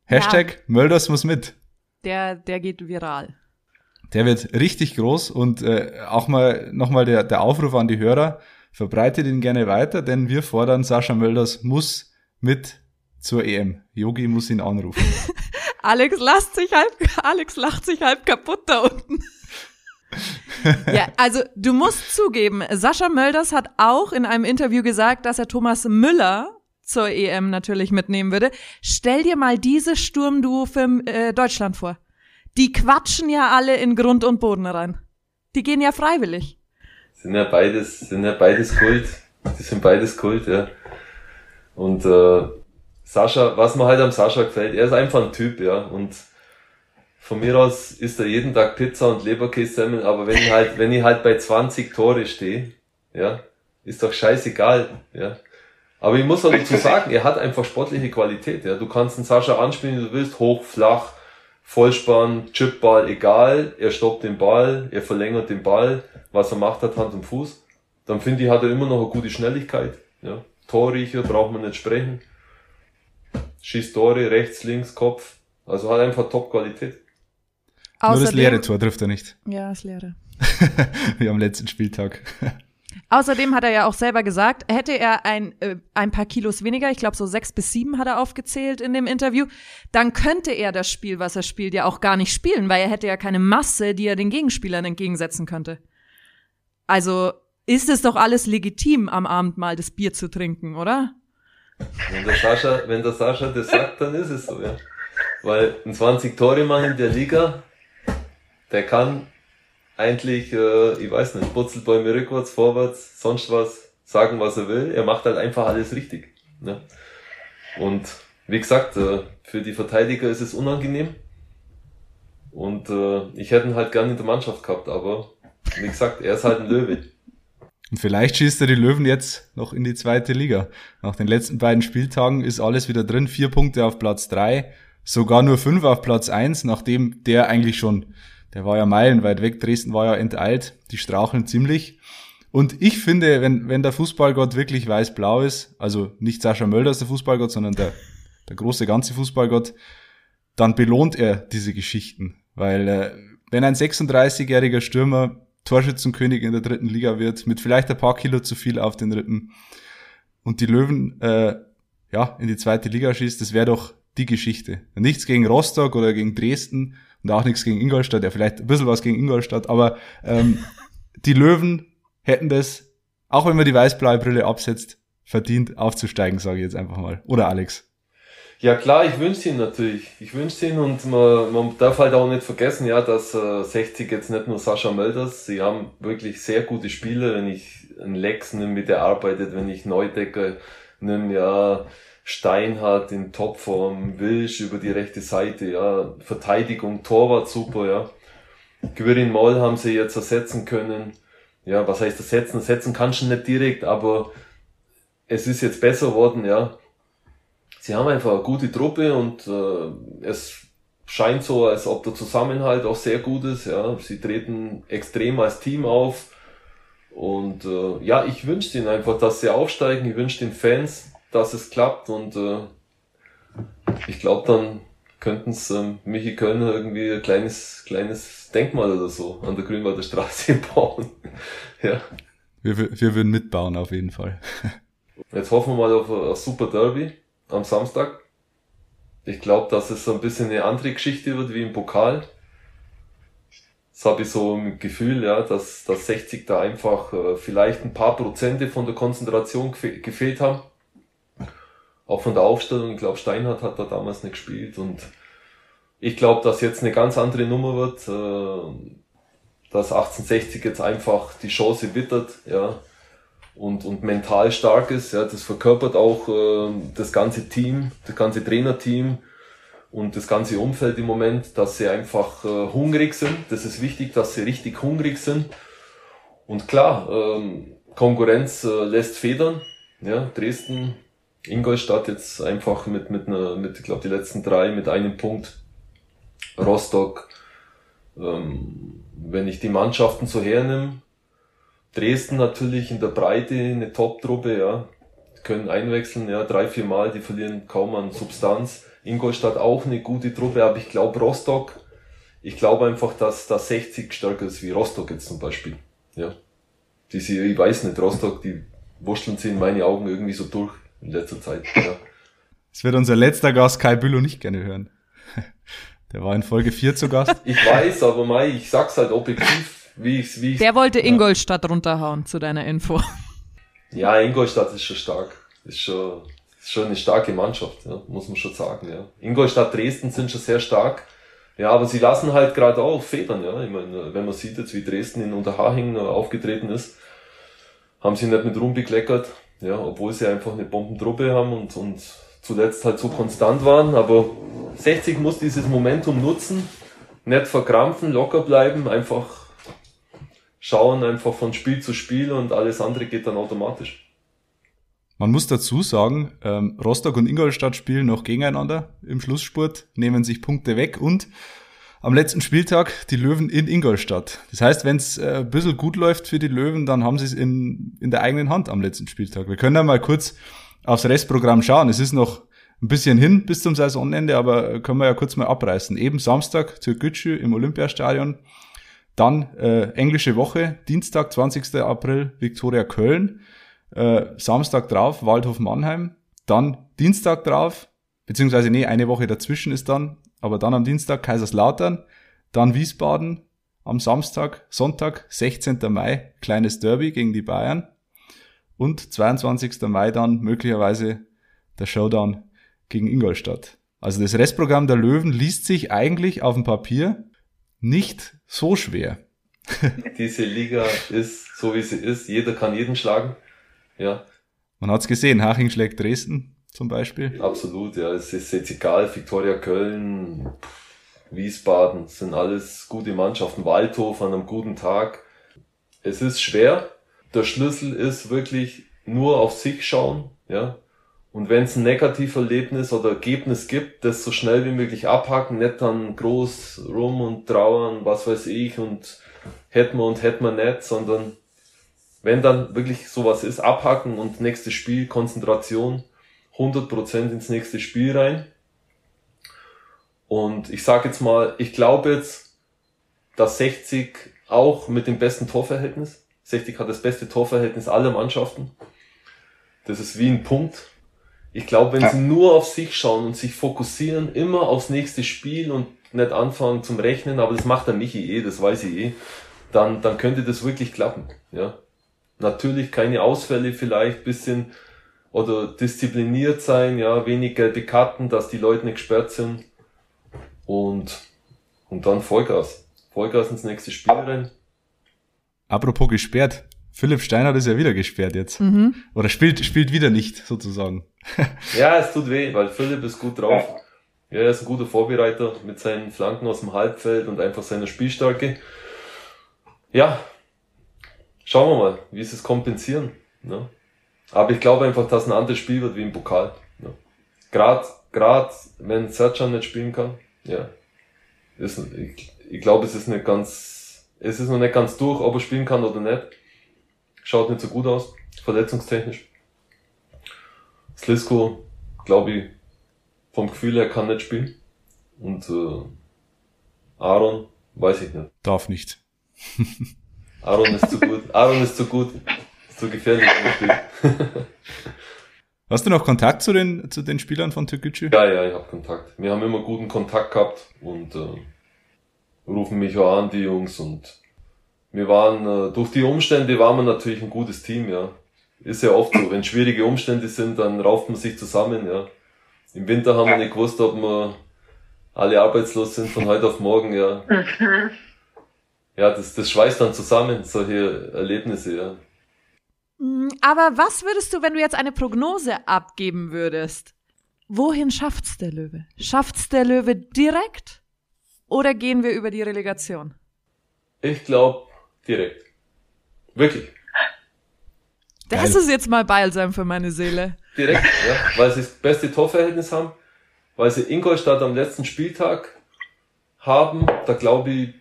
Hashtag ja. Mölders muss mit. Der, der geht viral. Der wird richtig groß und äh, auch mal nochmal der, der Aufruf an die Hörer, verbreitet ihn gerne weiter, denn wir fordern, Sascha Mölders muss mit zur EM. Yogi muss ihn anrufen. Alex lacht sich halb, Alex lacht sich halb kaputt da unten. ja, also du musst zugeben, Sascha Mölders hat auch in einem Interview gesagt, dass er Thomas Müller zur EM natürlich mitnehmen würde. Stell dir mal diese Sturmduo für äh, Deutschland vor. Die quatschen ja alle in Grund und Boden rein. Die gehen ja freiwillig. Sind ja beides, sind ja beides Kult. Die sind beides Kult, ja. Und äh, Sascha, was mir halt am Sascha gefällt, er ist einfach ein Typ, ja. Und von mir aus isst er jeden Tag Pizza und Leberkässemmel, aber wenn ich halt, wenn ich halt bei 20 Tore stehe, ja, ist doch scheißegal, ja. Aber ich muss auch dazu sagen, er hat einfach sportliche Qualität, ja. Du kannst den Sascha anspielen, wie du willst, hoch, flach, Vollspann, Chipball, egal. Er stoppt den Ball, er verlängert den Ball, was er macht, hat Hand und Fuß. Dann finde ich, hat er immer noch eine gute Schnelligkeit, ja. Torriecher braucht man nicht sprechen schießt Tore, rechts, links, Kopf. Also hat einfach Top-Qualität. Nur das leere Tor trifft er nicht. Ja, das leere. Wie am letzten Spieltag. Außerdem hat er ja auch selber gesagt, hätte er ein, äh, ein paar Kilos weniger, ich glaube so sechs bis sieben hat er aufgezählt in dem Interview, dann könnte er das Spiel, was er spielt, ja auch gar nicht spielen, weil er hätte ja keine Masse, die er den Gegenspielern entgegensetzen könnte. Also ist es doch alles legitim, am Abend mal das Bier zu trinken, oder? Wenn der Sascha, wenn der Sascha das sagt, dann ist es so, ja. Weil ein 20 Tore machen in der Liga, der kann eigentlich, äh, ich weiß nicht, Putzelbäume rückwärts, vorwärts, sonst was, sagen, was er will. Er macht halt einfach alles richtig. Ne? Und wie gesagt, äh, für die Verteidiger ist es unangenehm. Und äh, ich hätte ihn halt gern in der Mannschaft gehabt, aber wie gesagt, er ist halt ein Löwe. Und vielleicht schießt er die Löwen jetzt noch in die zweite Liga. Nach den letzten beiden Spieltagen ist alles wieder drin. Vier Punkte auf Platz drei, sogar nur fünf auf Platz eins, nachdem der eigentlich schon, der war ja meilenweit weg. Dresden war ja enteilt. Die straucheln ziemlich. Und ich finde, wenn, wenn der Fußballgott wirklich weiß-blau ist, also nicht Sascha Mölder ist der Fußballgott, sondern der, der große ganze Fußballgott, dann belohnt er diese Geschichten. Weil äh, wenn ein 36-jähriger Stürmer Torschützenkönig in der dritten Liga wird, mit vielleicht ein paar Kilo zu viel auf den Rippen und die Löwen äh, ja in die zweite Liga schießt, das wäre doch die Geschichte. Nichts gegen Rostock oder gegen Dresden und auch nichts gegen Ingolstadt, ja vielleicht ein bisschen was gegen Ingolstadt, aber ähm, die Löwen hätten das, auch wenn man die weiß-blaue Brille absetzt, verdient aufzusteigen, sage ich jetzt einfach mal. Oder Alex? Ja klar, ich wünsche ihn natürlich. Ich wünsche ihn und man, man darf halt auch nicht vergessen, ja, dass äh, 60 jetzt nicht nur Sascha Mölders, sie haben wirklich sehr gute Spieler, wenn ich einen Lex nehme, mit der arbeitet, wenn ich Neudecker nehme, ja, Steinhardt in Topform, Wilsch über die rechte Seite, ja, Verteidigung, Torwart super, ja. Quirin Moll haben sie jetzt ersetzen können. Ja, was heißt ersetzen? Ersetzen kannst du nicht direkt, aber es ist jetzt besser worden, ja. Sie haben einfach eine gute Truppe und äh, es scheint so, als ob der Zusammenhalt auch sehr gut ist, ja. Sie treten extrem als Team auf. Und äh, ja, ich wünsche ihnen einfach, dass sie aufsteigen. Ich wünsche den Fans, dass es klappt und äh, ich glaube, dann könnten es ähm, Michi Kölner irgendwie ein kleines, kleines Denkmal oder so an der Grünwalder Straße bauen. ja. Wir, wir würden mitbauen auf jeden Fall. Jetzt hoffen wir mal auf ein, super Derby am Samstag. Ich glaube, dass es so ein bisschen eine andere Geschichte wird wie im Pokal. Das habe ich so im Gefühl, ja, dass, dass 60 da einfach äh, vielleicht ein paar Prozente von der Konzentration gefehlt haben auch von der Aufstellung, ich glaube Steinhardt hat da damals nicht gespielt und ich glaube, dass jetzt eine ganz andere Nummer wird, äh, dass 1860 jetzt einfach die Chance wittert, ja, und, und mental stark ist, ja, das verkörpert auch äh, das ganze Team, das ganze Trainerteam und das ganze Umfeld im Moment, dass sie einfach äh, hungrig sind, das ist wichtig, dass sie richtig hungrig sind. Und klar, ähm, Konkurrenz äh, lässt federn, ja, Dresden Ingolstadt jetzt einfach mit, mit einer, mit, ich glaube, die letzten drei mit einem Punkt. Rostock, ähm, wenn ich die Mannschaften so hernehme, Dresden natürlich in der Breite eine Top-Truppe, ja, können einwechseln, ja, drei, vier Mal, die verlieren kaum an Substanz. Ingolstadt auch eine gute Truppe, aber ich glaube Rostock, ich glaube einfach, dass da 60 stärker ist wie Rostock jetzt zum Beispiel, ja. Diese, ich weiß nicht, Rostock, die wurschteln sie in meine Augen irgendwie so durch in letzter Zeit. Ja. Das wird unser letzter Gast Kai Bülow nicht gerne hören. Der war in Folge 4 zu Gast. Ich weiß, aber Mai, ich sag's halt objektiv, wie ich's, wie ich's, Der wollte Ingolstadt ja. runterhauen, zu deiner Info. Ja, Ingolstadt ist schon stark. Ist schon, ist schon eine starke Mannschaft, ja, muss man schon sagen, ja. Ingolstadt, Dresden sind schon sehr stark. Ja, aber sie lassen halt gerade auch Federn, ja. Ich meine, wenn man sieht jetzt, wie Dresden in Unterhaching aufgetreten ist, haben sie nicht mit Ruhm bekleckert. Ja, obwohl sie einfach eine Bombentruppe haben und, und zuletzt halt so konstant waren. Aber 60 muss dieses Momentum nutzen, nicht verkrampfen, locker bleiben, einfach schauen einfach von Spiel zu Spiel und alles andere geht dann automatisch. Man muss dazu sagen, ähm, Rostock und Ingolstadt spielen noch gegeneinander im Schlussspurt, nehmen sich Punkte weg und am letzten Spieltag die Löwen in Ingolstadt. Das heißt, wenn es äh, ein bisschen gut läuft für die Löwen, dann haben sie es in, in der eigenen Hand am letzten Spieltag. Wir können ja mal kurz aufs Restprogramm schauen. Es ist noch ein bisschen hin bis zum Saisonende, aber können wir ja kurz mal abreißen. Eben Samstag Türkgücü im Olympiastadion. Dann äh, englische Woche, Dienstag, 20. April, Viktoria Köln. Äh, Samstag drauf, Waldhof Mannheim. Dann Dienstag drauf, beziehungsweise nee, eine Woche dazwischen ist dann aber dann am Dienstag Kaiserslautern, dann Wiesbaden, am Samstag, Sonntag, 16. Mai, kleines Derby gegen die Bayern und 22. Mai dann möglicherweise der Showdown gegen Ingolstadt. Also das Restprogramm der Löwen liest sich eigentlich auf dem Papier nicht so schwer. Diese Liga ist so wie sie ist. Jeder kann jeden schlagen. Ja. Man hat's gesehen. Haching schlägt Dresden zum Beispiel? Absolut, ja. Es ist jetzt egal, Viktoria Köln, Wiesbaden, sind alles gute Mannschaften. Waldhof an einem guten Tag. Es ist schwer. Der Schlüssel ist wirklich nur auf sich schauen, ja. Und wenn es ein Negativerlebnis oder Ergebnis gibt, das so schnell wie möglich abhaken, nicht dann groß rum und trauern, was weiß ich, und hätten wir und hätten wir nicht, sondern wenn dann wirklich sowas ist, abhaken und nächstes Spiel, Konzentration 100% ins nächste Spiel rein. Und ich sage jetzt mal, ich glaube jetzt, dass 60 auch mit dem besten Torverhältnis, 60 hat das beste Torverhältnis aller Mannschaften. Das ist wie ein Punkt. Ich glaube, wenn ja. sie nur auf sich schauen und sich fokussieren, immer aufs nächste Spiel und nicht anfangen zum Rechnen, aber das macht der Michi eh, das weiß ich eh, dann, dann könnte das wirklich klappen. Ja. Natürlich keine Ausfälle vielleicht, bisschen oder diszipliniert sein, ja, wenig gelbe Karten, dass die Leute nicht gesperrt sind und, und dann Vollgas. Vollgas ins nächste Spiel rein. Apropos gesperrt, Philipp Steinhardt ist ja wieder gesperrt jetzt. Mhm. Oder spielt, spielt wieder nicht, sozusagen. ja, es tut weh, weil Philipp ist gut drauf. Ja, er ist ein guter Vorbereiter mit seinen Flanken aus dem Halbfeld und einfach seiner Spielstärke. Ja, schauen wir mal, wie sie es kompensieren. Ne? Aber ich glaube einfach, dass ein anderes Spiel wird wie im Pokal. Ne? Gerade, gerade wenn Sercan nicht spielen kann, ja, ist, ich, ich glaube, es ist nicht ganz, es ist noch nicht ganz durch, ob er spielen kann oder nicht. Schaut nicht so gut aus, verletzungstechnisch. Slisko, glaube ich, vom Gefühl her kann nicht spielen. Und äh, Aaron, weiß ich nicht. Darf nicht. Aaron ist zu gut. Aaron ist zu gut. Zu gefährlich. Hast du noch Kontakt zu den, zu den Spielern von Türkgücü? Ja, ja, ich habe Kontakt. Wir haben immer guten Kontakt gehabt und äh, rufen mich auch an, die Jungs. Und wir waren, äh, durch die Umstände waren wir natürlich ein gutes Team, ja. Ist ja oft so, wenn schwierige Umstände sind, dann rauft man sich zusammen, ja. Im Winter haben wir nicht gewusst, ob wir alle arbeitslos sind von heute auf morgen, ja. Mhm. Ja, das, das schweißt dann zusammen, solche Erlebnisse, ja. Mm, aber was würdest du, wenn du jetzt eine Prognose abgeben würdest? Wohin schafft's der Löwe? Schafft's der Löwe direkt oder gehen wir über die Relegation? Ich glaube direkt. Wirklich. Das Geil. ist jetzt mal Balsam für meine Seele. Direkt, ja, weil sie das beste Torverhältnis haben, weil sie Ingolstadt am letzten Spieltag haben, da glaube ich,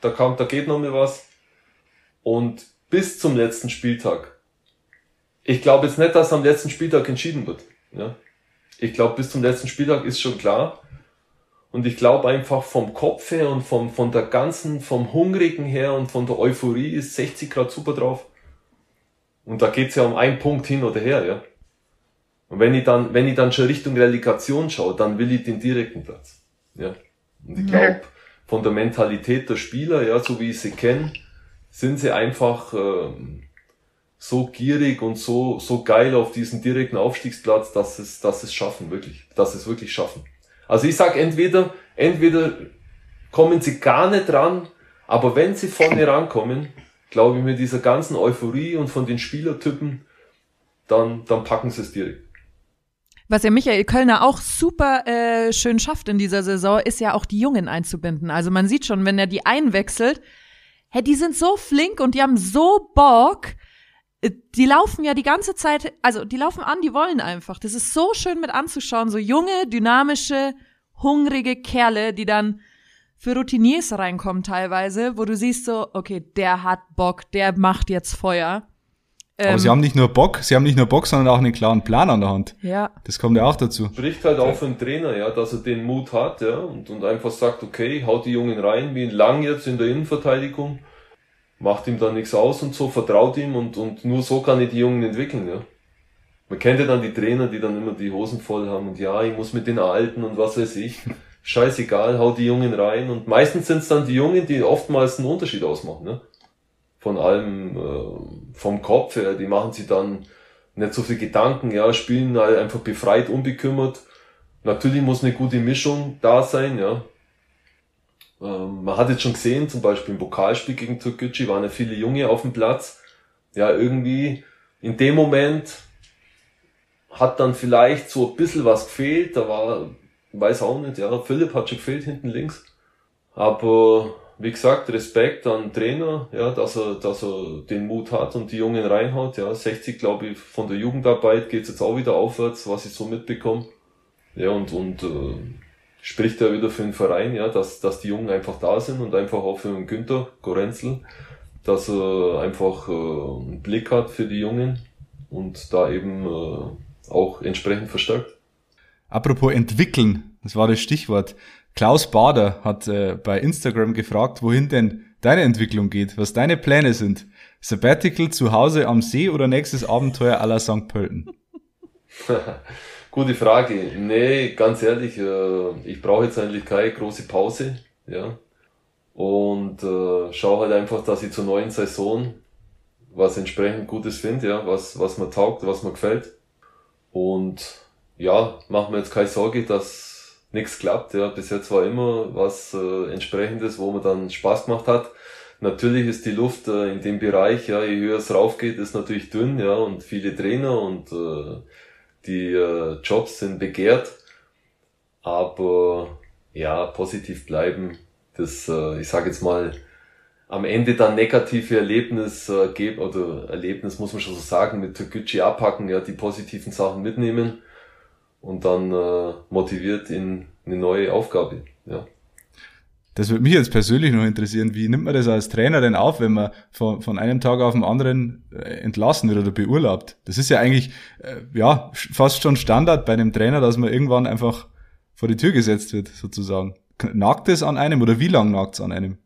da kam, da geht noch mal was. Und bis zum letzten Spieltag. Ich glaube jetzt nicht, dass am letzten Spieltag entschieden wird. Ja. Ich glaube, bis zum letzten Spieltag ist schon klar. Und ich glaube einfach vom Kopf her und vom, von der ganzen, vom Hungrigen her und von der Euphorie ist 60 Grad super drauf. Und da geht's ja um einen Punkt hin oder her, ja. Und wenn ich dann, wenn ich dann schon Richtung Relegation schaue, dann will ich den direkten Platz. Ja. Und ich glaube, von der Mentalität der Spieler, ja, so wie ich sie kenne, sind sie einfach ähm, so gierig und so, so geil auf diesen direkten Aufstiegsplatz, dass es, dass es schaffen, wirklich. Dass es wirklich schaffen. Also ich sag entweder, entweder kommen sie gar nicht ran, aber wenn sie vorne rankommen, glaube ich, mit dieser ganzen Euphorie und von den Spielertypen, dann, dann packen sie es direkt. Was ja Michael Kölner auch super äh, schön schafft in dieser Saison, ist ja auch die Jungen einzubinden. Also man sieht schon, wenn er die einwechselt, hey, die sind so flink und die haben so Bock. Äh, die laufen ja die ganze Zeit, also die laufen an, die wollen einfach. Das ist so schön mit anzuschauen, so junge, dynamische, hungrige Kerle, die dann für Routiniers reinkommen teilweise, wo du siehst so, okay, der hat Bock, der macht jetzt Feuer. Aber ähm, sie haben nicht nur Bock, sie haben nicht nur Bock, sondern auch einen klaren Plan an der Hand. Ja. Das kommt ja auch dazu. Spricht halt auch für den Trainer, ja, dass er den Mut hat, ja, und, und einfach sagt, okay, haut die Jungen rein, wie lang jetzt in der Innenverteidigung, macht ihm dann nichts aus und so, vertraut ihm und, und nur so kann ich die Jungen entwickeln, ja. Man kennt ja dann die Trainer, die dann immer die Hosen voll haben und ja, ich muss mit den Alten und was weiß ich. Scheißegal, haut die Jungen rein und meistens sind es dann die Jungen, die oftmals einen Unterschied ausmachen, ne von allem äh, vom Kopf her, die machen sich dann nicht so viel Gedanken, ja, spielen halt einfach befreit, unbekümmert. Natürlich muss eine gute Mischung da sein, ja. Ähm, man hat jetzt schon gesehen, zum Beispiel im Pokalspiel gegen Türkgücü waren ja viele Junge auf dem Platz. Ja, irgendwie in dem Moment hat dann vielleicht so ein bisschen was gefehlt, da war, weiß auch nicht, ja, Philipp hat schon gefehlt hinten links. Aber wie gesagt, Respekt an Trainer, ja, dass er, dass er den Mut hat und die Jungen reinhaut. Ja, 60, glaube ich, von der Jugendarbeit geht's jetzt auch wieder aufwärts, was ich so mitbekomme. Ja, und, und äh, spricht er wieder für den Verein, ja, dass, dass die Jungen einfach da sind und einfach auch für den Günther Gorenzel, dass er einfach äh, einen Blick hat für die Jungen und da eben äh, auch entsprechend verstärkt. Apropos entwickeln, das war das Stichwort. Klaus Bader hat äh, bei Instagram gefragt, wohin denn deine Entwicklung geht, was deine Pläne sind. Sabbatical zu Hause am See oder nächstes Abenteuer à la St. Pölten? Gute Frage. Nee, ganz ehrlich, äh, ich brauche jetzt eigentlich keine große Pause, ja. Und äh, schaue halt einfach, dass ich zur neuen Saison was entsprechend Gutes finde, ja, was, was mir taugt, was mir gefällt. Und ja, machen wir jetzt keine Sorge, dass nichts klappt. Ja. Bis jetzt war immer was äh, entsprechendes, wo man dann Spaß gemacht hat. natürlich ist die Luft äh, in dem Bereich, ja, je höher es raufgeht, ist natürlich dünn, ja, und viele Trainer und äh, die äh, Jobs sind begehrt. Aber ja, positiv bleiben, das, äh, ich sage jetzt mal, am Ende dann negative Erlebnis äh, geben, oder Erlebnis muss man schon so sagen, mit Türkgücü abpacken, ja, die positiven Sachen mitnehmen und dann äh, motiviert in eine neue Aufgabe, ja. Das würde mich jetzt persönlich noch interessieren. Wie nimmt man das als Trainer denn auf, wenn man von, von einem Tag auf den anderen äh, entlassen wird oder beurlaubt? Das ist ja eigentlich, äh, ja, fast schon Standard bei einem Trainer, dass man irgendwann einfach vor die Tür gesetzt wird, sozusagen. Nagt es an einem oder wie lang nagt es an einem?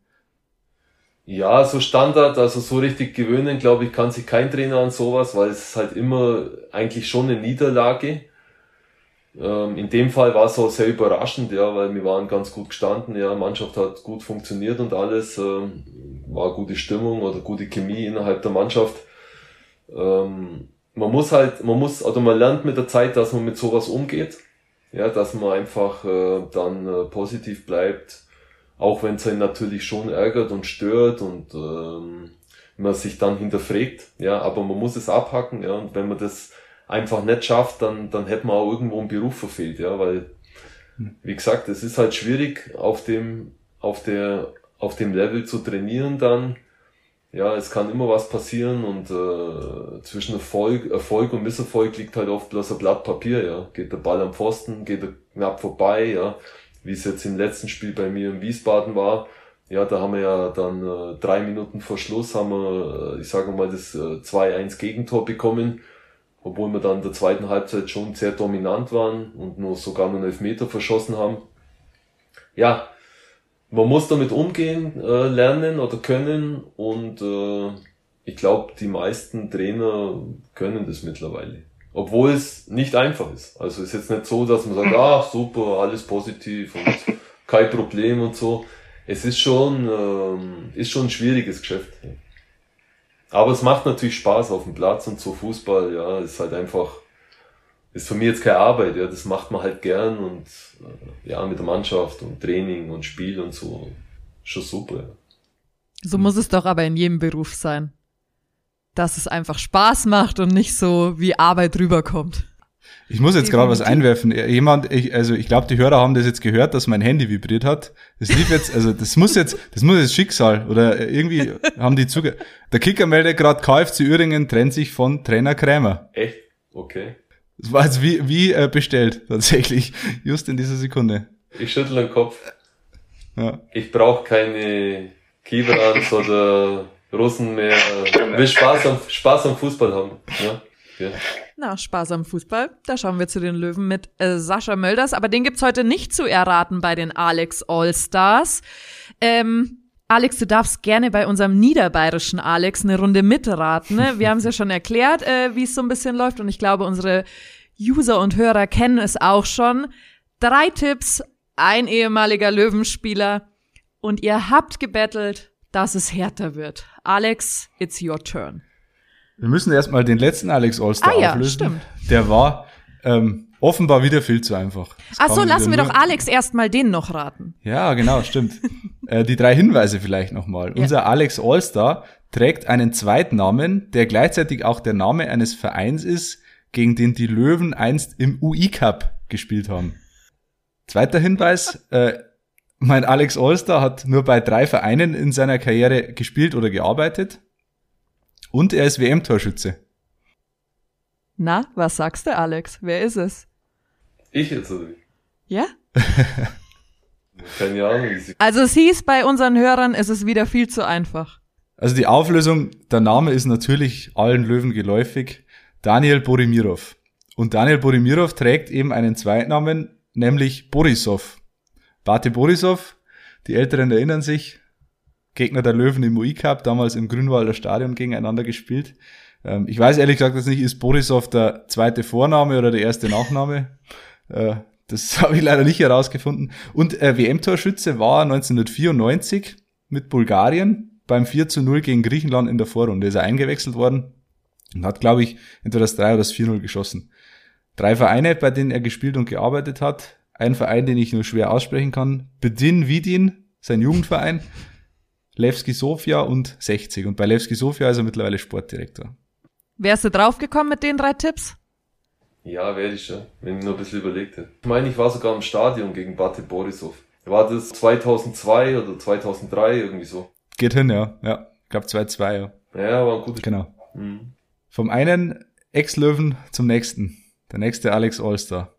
Ja, so Standard, also so richtig gewöhnen, glaube ich, kann sich kein Trainer an sowas, weil es ist halt immer eigentlich schon eine Niederlage. Ähm, in dem Fall war es auch sehr überraschend, ja, weil wir waren ganz gut gestanden, ja, Mannschaft hat gut funktioniert und alles, ähm, war gute Stimmung oder gute Chemie innerhalb der Mannschaft. Ähm, man muss halt, man muss, oder man lernt mit der Zeit, dass man mit sowas umgeht, ja, dass man einfach äh, dann äh, positiv bleibt, auch wenn es einen natürlich schon ärgert und stört und ähm, man sich dann hinterfragt, ja, aber man muss es abhacken, ja, und wenn man das einfach nicht schafft, dann, dann hätte man auch irgendwo einen Beruf verfehlt, ja, weil, wie gesagt, es ist halt schwierig, auf dem, auf der, auf dem Level zu trainieren dann. Ja, es kann immer was passieren und äh, zwischen Erfolg, Erfolg und Misserfolg liegt halt oft bloß ein Blatt Papier, ja. Geht der Ball am Pfosten, geht er knapp vorbei, ja. Wie es jetzt im letzten Spiel bei mir in Wiesbaden war. Ja, da haben wir ja dann äh, drei Minuten vor Schluss haben wir, äh, ich sage mal, das äh, 2-1 Gegentor bekommen obwohl wir dann in der zweiten Halbzeit schon sehr dominant waren und nur sogar nur einen Elfmeter verschossen haben. Ja, man muss damit umgehen äh, lernen oder können und äh, ich glaube, die meisten Trainer können das mittlerweile. Obwohl es nicht einfach ist. Also ist jetzt nicht so, dass man sagt, ach super, alles positiv und kein Problem und so. Es ist schon, ähm, ist schon ein schwieriges Geschäft. Aber es macht natürlich Spaß auf dem Platz und so Fußball, ja, ist halt einfach, ist für mich jetzt keine Arbeit, ja, das macht man halt gern und äh, ja, mit der Mannschaft und Training und Spiel und so, schon super. Ja. So muss es doch aber in jedem Beruf sein. Dass es einfach Spaß macht und nicht so wie Arbeit rüberkommt. Ich muss jetzt gerade was einwerfen. Jemand, ich, also ich glaube, die Hörer haben das jetzt gehört, dass mein Handy vibriert hat. Das lief jetzt, also das muss jetzt, das muss jetzt Schicksal oder irgendwie haben die zuge. Der Kicker meldet gerade, KFC Üringen trennt sich von Trainer Krämer. Echt? Okay. Das war jetzt wie, wie äh, bestellt, tatsächlich. Just in dieser Sekunde. Ich schüttel den Kopf. Ja. Ich brauche keine Kiberans oder Russen mehr. Will Spaß am, Spaß am Fußball haben. Ja? Ja. Na, Spaß am Fußball. Da schauen wir zu den Löwen mit äh, Sascha Mölders. Aber den gibt's heute nicht zu erraten bei den Alex Allstars. Ähm, Alex, du darfst gerne bei unserem niederbayerischen Alex eine Runde mitraten. Ne? Wir haben es ja schon erklärt, äh, wie es so ein bisschen läuft. Und ich glaube, unsere User und Hörer kennen es auch schon. Drei Tipps, ein ehemaliger Löwenspieler. Und ihr habt gebettelt, dass es härter wird. Alex, it's your turn. Wir müssen erstmal den letzten Alex Allstar ah, ja, auflösen. Stimmt. Der war ähm, offenbar wieder viel zu einfach. Das Ach so, lassen wir doch Alex erstmal den noch raten. Ja, genau, stimmt. äh, die drei Hinweise vielleicht nochmal. Ja. Unser Alex Allstar trägt einen Zweitnamen, der gleichzeitig auch der Name eines Vereins ist, gegen den die Löwen einst im UI Cup gespielt haben. Zweiter Hinweis, äh, mein Alex Allstar hat nur bei drei Vereinen in seiner Karriere gespielt oder gearbeitet. Und er ist WM-Torschütze. Na, was sagst du, Alex? Wer ist es? Ich jetzt, oder Ja? Keine Ahnung. Also es hieß bei unseren Hörern, es ist wieder viel zu einfach. Also die Auflösung, der Name ist natürlich allen Löwen geläufig. Daniel Borimirov. Und Daniel Borimirov trägt eben einen Zweitnamen, nämlich Borisov. Bate Borisov, die Älteren erinnern sich, Gegner der Löwen im UI Cup, damals im Grünwalder Stadion gegeneinander gespielt. Ähm, ich weiß ehrlich gesagt jetzt nicht, ist Borisov der zweite Vorname oder der erste Nachname? Äh, das habe ich leider nicht herausgefunden. Und äh, WM-Torschütze war 1994 mit Bulgarien beim 4 zu 0 gegen Griechenland in der Vorrunde. Ist er eingewechselt worden und hat, glaube ich, entweder das 3 oder das 4-0 geschossen. Drei Vereine, bei denen er gespielt und gearbeitet hat. Ein Verein, den ich nur schwer aussprechen kann. Bedin Vidin, sein Jugendverein. Levski Sofia und 60. Und bei Levski Sofia ist er mittlerweile Sportdirektor. Wärst du draufgekommen mit den drei Tipps? Ja, wäre ich schon, wenn ich nur ein bisschen überlegt hätte. Ich meine, ich war sogar im Stadion gegen Bate Borisov. War das 2002 oder 2003 irgendwie so? Geht hin, ja. Ja, ich glaube 2-2, ja. Ja, war ein gutes Genau. Mhm. Vom einen Ex-Löwen zum nächsten. Der nächste Alex Allstar.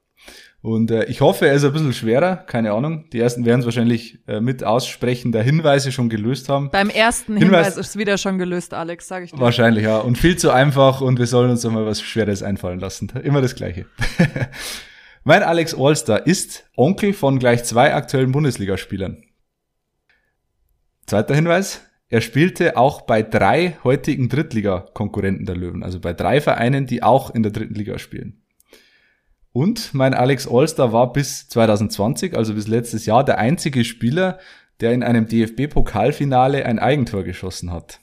Und äh, ich hoffe, er ist ein bisschen schwerer, keine Ahnung. Die ersten werden es wahrscheinlich äh, mit Aussprechen der Hinweise schon gelöst haben. Beim ersten Hinweis, Hinweis ist es wieder schon gelöst, Alex, sage ich dir. Wahrscheinlich, ja. Und viel zu einfach und wir sollen uns doch mal was Schweres einfallen lassen. Immer das Gleiche. mein Alex Allstar ist Onkel von gleich zwei aktuellen Bundesligaspielern. Zweiter Hinweis. Er spielte auch bei drei heutigen Drittliga-Konkurrenten der Löwen, also bei drei Vereinen, die auch in der dritten Liga spielen. Und mein Alex Allstar war bis 2020, also bis letztes Jahr, der einzige Spieler, der in einem DFB-Pokalfinale ein Eigentor geschossen hat.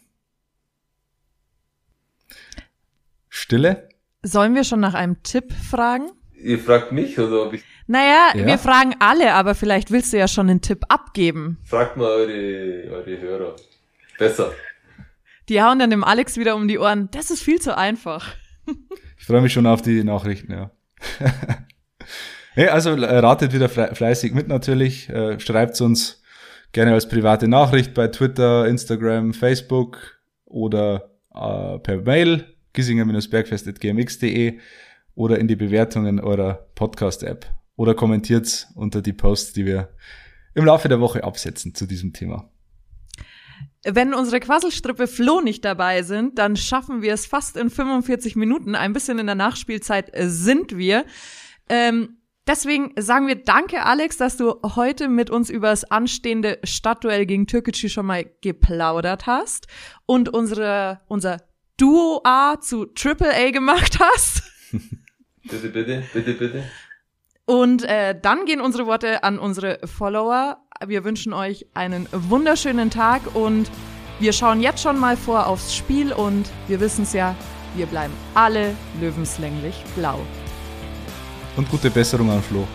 Stille? Sollen wir schon nach einem Tipp fragen? Ihr fragt mich oder ob ich. Naja, ja. wir fragen alle, aber vielleicht willst du ja schon einen Tipp abgeben. Fragt mal eure, eure Hörer. Besser. Die hauen dann dem Alex wieder um die Ohren. Das ist viel zu einfach. ich freue mich schon auf die Nachrichten, ja. hey, also äh, ratet wieder fleißig mit natürlich. Äh, schreibt uns gerne als private Nachricht bei Twitter, Instagram, Facebook oder äh, per Mail giesinger-bergfest.gmx.de oder in die Bewertungen eurer Podcast-App oder kommentiert unter die Posts, die wir im Laufe der Woche absetzen zu diesem Thema. Wenn unsere Quasselstrippe Flo nicht dabei sind, dann schaffen wir es fast in 45 Minuten. Ein bisschen in der Nachspielzeit äh, sind wir. Ähm, deswegen sagen wir danke, Alex, dass du heute mit uns über das anstehende Stadtduell gegen Türkgücü schon mal geplaudert hast und unsere, unser Duo A zu Triple A gemacht hast. bitte, bitte, bitte, bitte. Und äh, dann gehen unsere Worte an unsere Follower. Wir wünschen euch einen wunderschönen Tag und wir schauen jetzt schon mal vor aufs Spiel und wir wissen es ja, wir bleiben alle löwenslänglich blau. Und gute Besserung an Flo.